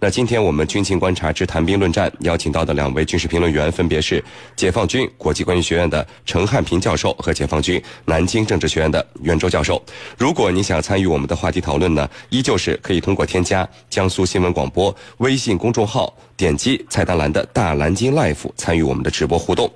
那今天我们军情观察之谈兵论战邀请到的两位军事评论员分别是解放军国际关系学院的陈汉平教授和解放军南京政治学院的袁周教授。如果你想参与我们的话题讨论呢，依旧是可以通过添加江苏新闻广播微信公众号，点击菜单栏的大蓝鲸 Life 参与我们的直播互动。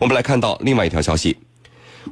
我们来看到另外一条消息。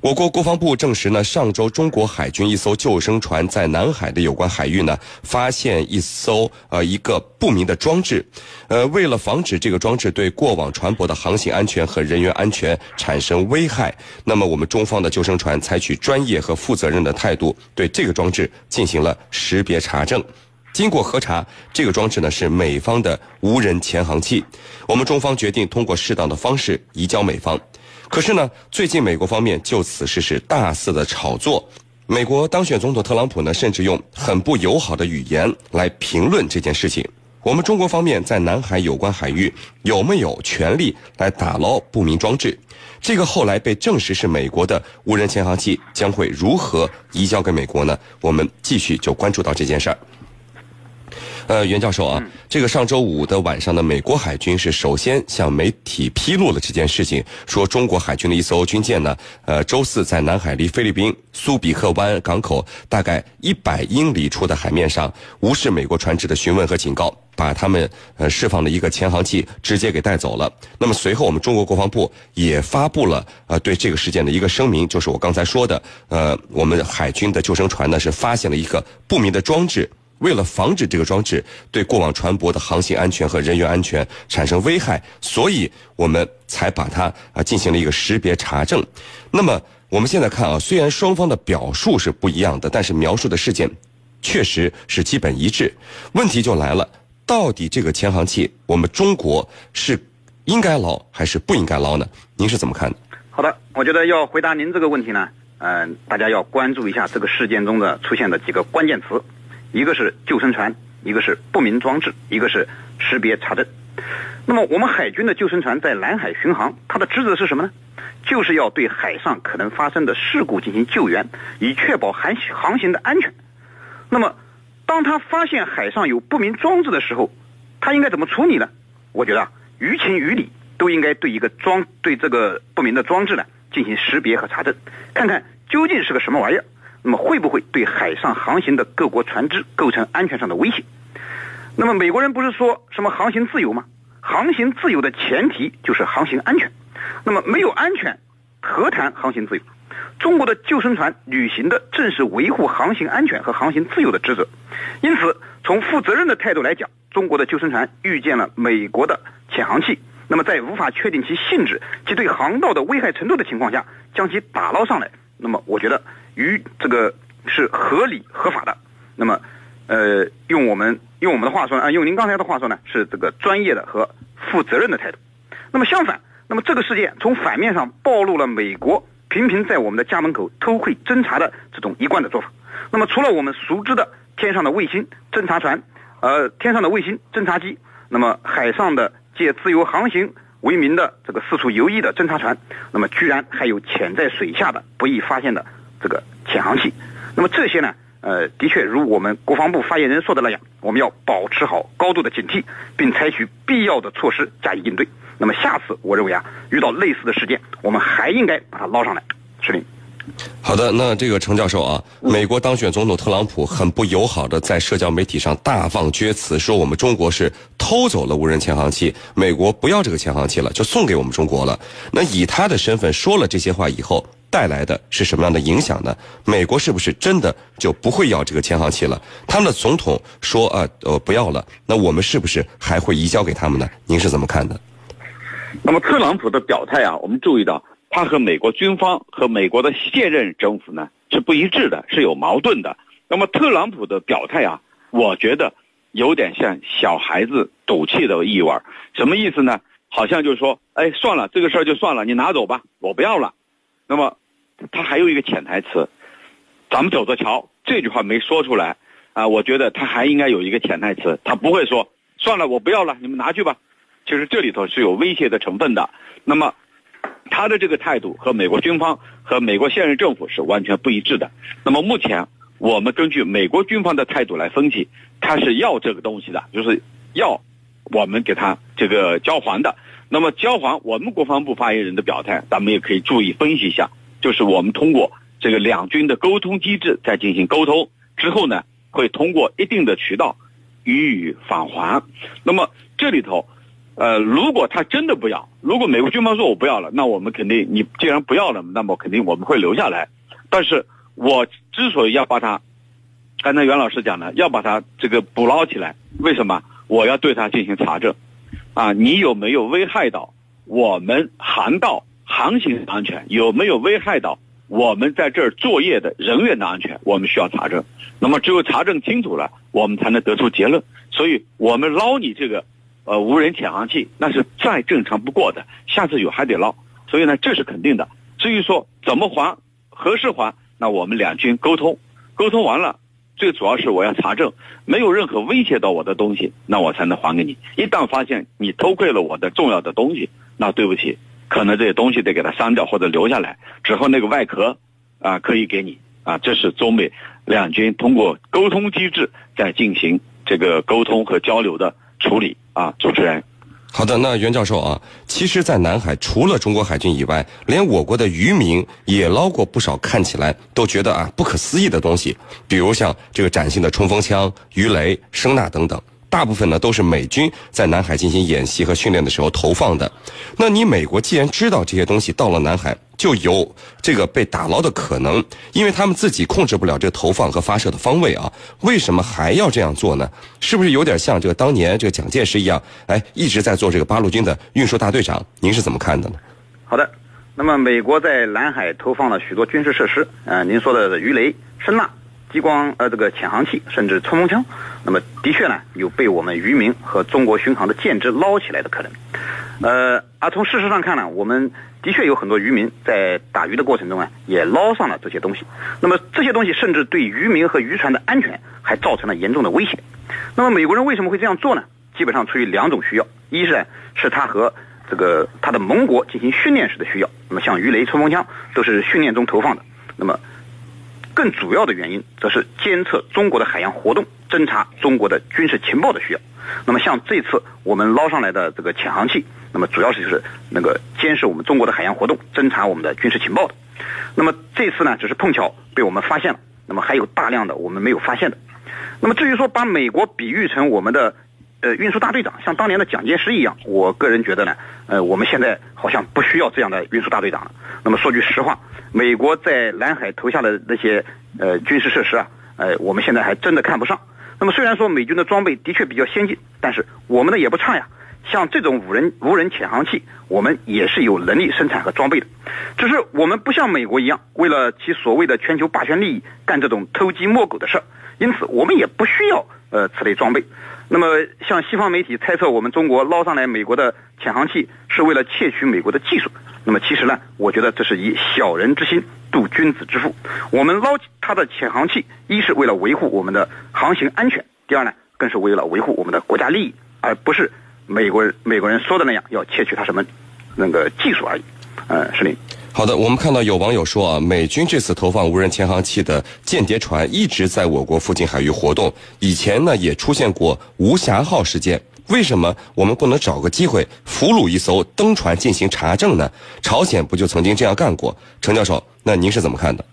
我国国防部证实呢，上周中国海军一艘救生船在南海的有关海域呢，发现一艘呃一个不明的装置，呃，为了防止这个装置对过往船舶的航行安全和人员安全产生危害，那么我们中方的救生船采取专业和负责任的态度，对这个装置进行了识别查证。经过核查，这个装置呢是美方的无人潜航器，我们中方决定通过适当的方式移交美方。可是呢，最近美国方面就此事是大肆的炒作。美国当选总统特朗普呢，甚至用很不友好的语言来评论这件事情。我们中国方面在南海有关海域有没有权利来打捞不明装置？这个后来被证实是美国的无人潜航器，将会如何移交给美国呢？我们继续就关注到这件事儿。呃，袁教授啊，这个上周五的晚上呢，美国海军是首先向媒体披露了这件事情，说中国海军的一艘军舰呢，呃，周四在南海离菲律宾苏比克湾港口大概一百英里处的海面上，无视美国船只的询问和警告，把他们呃释放的一个潜航器直接给带走了。那么随后，我们中国国防部也发布了呃对这个事件的一个声明，就是我刚才说的，呃，我们海军的救生船呢是发现了一个不明的装置。为了防止这个装置对过往船舶的航行安全和人员安全产生危害，所以我们才把它啊进行了一个识别查证。那么我们现在看啊，虽然双方的表述是不一样的，但是描述的事件确实是基本一致。问题就来了，到底这个潜航器我们中国是应该捞还是不应该捞呢？您是怎么看的？好的，我觉得要回答您这个问题呢，嗯，大家要关注一下这个事件中的出现的几个关键词。一个是救生船，一个是不明装置，一个是识别查证。那么，我们海军的救生船在南海巡航，它的职责是什么呢？就是要对海上可能发生的事故进行救援，以确保航航行的安全。那么，当他发现海上有不明装置的时候，他应该怎么处理呢？我觉得啊，于情于理都应该对一个装对这个不明的装置呢进行识别和查证，看看究竟是个什么玩意儿。那么会不会对海上航行的各国船只构成安全上的威胁？那么美国人不是说什么航行自由吗？航行自由的前提就是航行安全。那么没有安全，何谈航行自由？中国的救生船履行的正是维护航行安全和航行自由的职责。因此，从负责任的态度来讲，中国的救生船遇见了美国的潜航器，那么在无法确定其性质及对航道的危害程度的情况下，将其打捞上来，那么我觉得。与这个是合理合法的，那么，呃，用我们用我们的话说，啊，用您刚才的话说呢，是这个专业的和负责任的态度。那么相反，那么这个事件从反面上暴露了美国频频在我们的家门口偷窥侦察的这种一贯的做法。那么除了我们熟知的天上的卫星侦察船，呃，天上的卫星侦察机，那么海上的借自由航行为名的这个四处游弋的侦察船，那么居然还有潜在水下的不易发现的。这个潜航器，那么这些呢？呃，的确如我们国防部发言人说的那样，我们要保持好高度的警惕，并采取必要的措施加以应对。那么下次我认为啊，遇到类似的事件，我们还应该把它捞上来。是令。好的，那这个程教授啊，美国当选总统特朗普很不友好的在社交媒体上大放厥词，说我们中国是偷走了无人潜航器，美国不要这个潜航器了，就送给我们中国了。那以他的身份说了这些话以后。带来的是什么样的影响呢？美国是不是真的就不会要这个潜航器了？他们的总统说啊，呃，不要了。那我们是不是还会移交给他们呢？您是怎么看的？那么特朗普的表态啊，我们注意到他和美国军方和美国的现任政府呢是不一致的，是有矛盾的。那么特朗普的表态啊，我觉得有点像小孩子赌气的意味什么意思呢？好像就是说，哎，算了，这个事儿就算了，你拿走吧，我不要了。那么。他还有一个潜台词，咱们走着瞧。这句话没说出来啊，我觉得他还应该有一个潜台词，他不会说算了，我不要了，你们拿去吧。其实这里头是有威胁的成分的。那么他的这个态度和美国军方和美国现任政府是完全不一致的。那么目前我们根据美国军方的态度来分析，他是要这个东西的，就是要我们给他这个交还的。那么交还，我们国防部发言人的表态，咱们也可以注意分析一下，就是我们通过这个两军的沟通机制再进行沟通之后呢，会通过一定的渠道予以返还。那么这里头，呃，如果他真的不要，如果美国军方说我不要了，那我们肯定你既然不要了，那么肯定我们会留下来。但是我之所以要把它，刚才袁老师讲的，要把它这个捕捞起来，为什么？我要对它进行查证。啊，你有没有危害到我们航道航行安全？有没有危害到我们在这儿作业的人员的安全？我们需要查证。那么只有查证清楚了，我们才能得出结论。所以，我们捞你这个呃无人潜航器，那是再正常不过的。下次有还得捞。所以呢，这是肯定的。至于说怎么还、何时还，那我们两军沟通，沟通完了。最主要是我要查证，没有任何威胁到我的东西，那我才能还给你。一旦发现你偷窥了我的重要的东西，那对不起，可能这些东西得给它删掉或者留下来，之后那个外壳，啊，可以给你啊。这是中美两军通过沟通机制在进行这个沟通和交流的处理啊。主持人。好的，那袁教授啊，其实，在南海除了中国海军以外，连我国的渔民也捞过不少看起来都觉得啊不可思议的东西，比如像这个崭新的冲锋枪、鱼雷、声呐等等。大部分呢都是美军在南海进行演习和训练的时候投放的。那你美国既然知道这些东西到了南海就有这个被打捞的可能，因为他们自己控制不了这个投放和发射的方位啊，为什么还要这样做呢？是不是有点像这个当年这个蒋介石一样，哎，一直在做这个八路军的运输大队长？您是怎么看的呢？好的，那么美国在南海投放了许多军事设施，呃，您说的鱼雷、声呐。激光呃，这个潜航器甚至冲锋枪，那么的确呢，有被我们渔民和中国巡航的舰只捞起来的可能。呃，而从事实上看呢，我们的确有很多渔民在打鱼的过程中啊，也捞上了这些东西。那么这些东西甚至对渔民和渔船的安全还造成了严重的威胁。那么美国人为什么会这样做呢？基本上出于两种需要：一是呢是他和这个他的盟国进行训练时的需要。那么像鱼雷、冲锋枪都是训练中投放的。那么更主要的原因，则是监测中国的海洋活动、侦查中国的军事情报的需要。那么，像这次我们捞上来的这个潜航器，那么主要是就是那个监视我们中国的海洋活动、侦查我们的军事情报的。那么这次呢，只是碰巧被我们发现了。那么还有大量的我们没有发现的。那么至于说把美国比喻成我们的。呃，运输大队长像当年的蒋介石一样，我个人觉得呢，呃，我们现在好像不需要这样的运输大队长了。那么说句实话，美国在南海投下的那些呃军事设施啊，呃，我们现在还真的看不上。那么虽然说美军的装备的确比较先进，但是我们的也不差呀。像这种无人无人潜航器，我们也是有能力生产和装备的，只是我们不像美国一样，为了其所谓的全球霸权利益干这种偷鸡摸狗的事儿，因此我们也不需要呃此类装备。那么，像西方媒体猜测我们中国捞上来美国的潜航器是为了窃取美国的技术，那么其实呢，我觉得这是以小人之心度君子之腹。我们捞他的潜航器，一是为了维护我们的航行安全，第二呢，更是为了维护我们的国家利益，而不是美国人美国人说的那样要窃取他什么那个技术而已。呃，是您。好的，我们看到有网友说啊，美军这次投放无人潜航器的间谍船一直在我国附近海域活动，以前呢也出现过无暇号事件，为什么我们不能找个机会俘虏一艘登船进行查证呢？朝鲜不就曾经这样干过？陈教授，那您是怎么看的？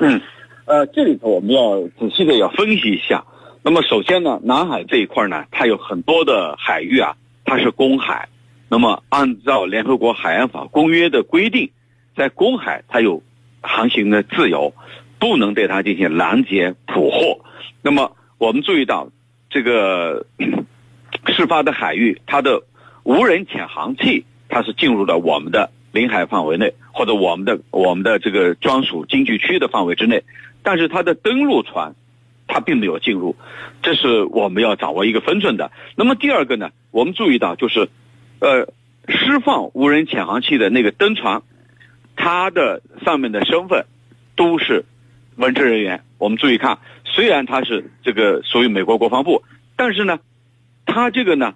嗯，呃，这里头我们要仔细的要分析一下。那么首先呢，南海这一块呢，它有很多的海域啊，它是公海，那么按照联合国海洋法公约的规定。在公海，它有航行的自由，不能对它进行拦截捕获。那么，我们注意到这个事发的海域，它的无人潜航器，它是进入了我们的领海范围内，或者我们的我们的这个专属经济区的范围之内。但是，它的登陆船，它并没有进入，这是我们要掌握一个分寸的。那么，第二个呢，我们注意到就是，呃，释放无人潜航器的那个登船。他的上面的身份都是文职人员。我们注意看，虽然他是这个属于美国国防部，但是呢，他这个呢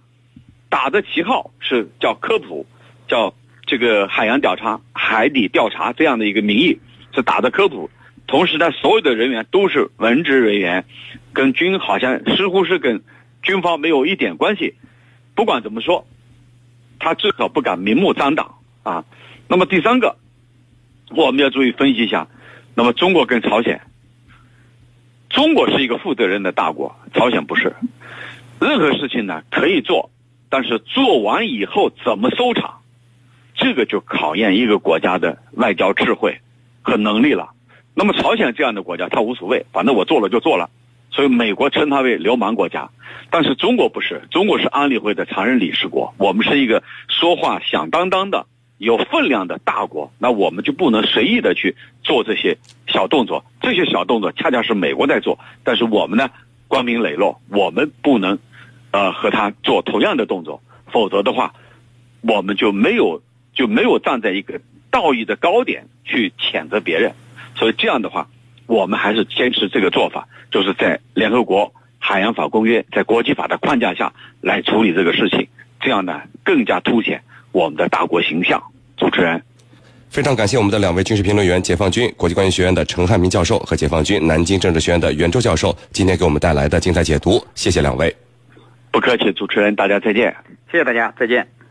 打的旗号是叫科普，叫这个海洋调查、海底调查这样的一个名义是打的科普。同时呢，所有的人员都是文职人员，跟军好像似乎是跟军方没有一点关系。不管怎么说，他至少不敢明目张胆啊。那么第三个，我们要注意分析一下，那么中国跟朝鲜，中国是一个负责任的大国，朝鲜不是。任何事情呢可以做，但是做完以后怎么收场，这个就考验一个国家的外交智慧和能力了。那么朝鲜这样的国家，他无所谓，反正我做了就做了。所以美国称它为流氓国家，但是中国不是，中国是安理会的常任理事国，我们是一个说话响当当的、有分量的大国，那我们就不能随意的去做这些小动作，这些小动作恰恰是美国在做，但是我们呢，光明磊落，我们不能，呃，和他做同样的动作，否则的话，我们就没有就没有站在一个道义的高点去谴责别人，所以这样的话。我们还是坚持这个做法，就是在联合国海洋法公约在国际法的框架下来处理这个事情，这样呢更加凸显我们的大国形象。主持人，非常感谢我们的两位军事评论员，解放军国际关系学院的陈汉民教授和解放军南京政治学院的袁周教授今天给我们带来的精彩解读，谢谢两位。不客气，主持人，大家再见。谢谢大家，再见。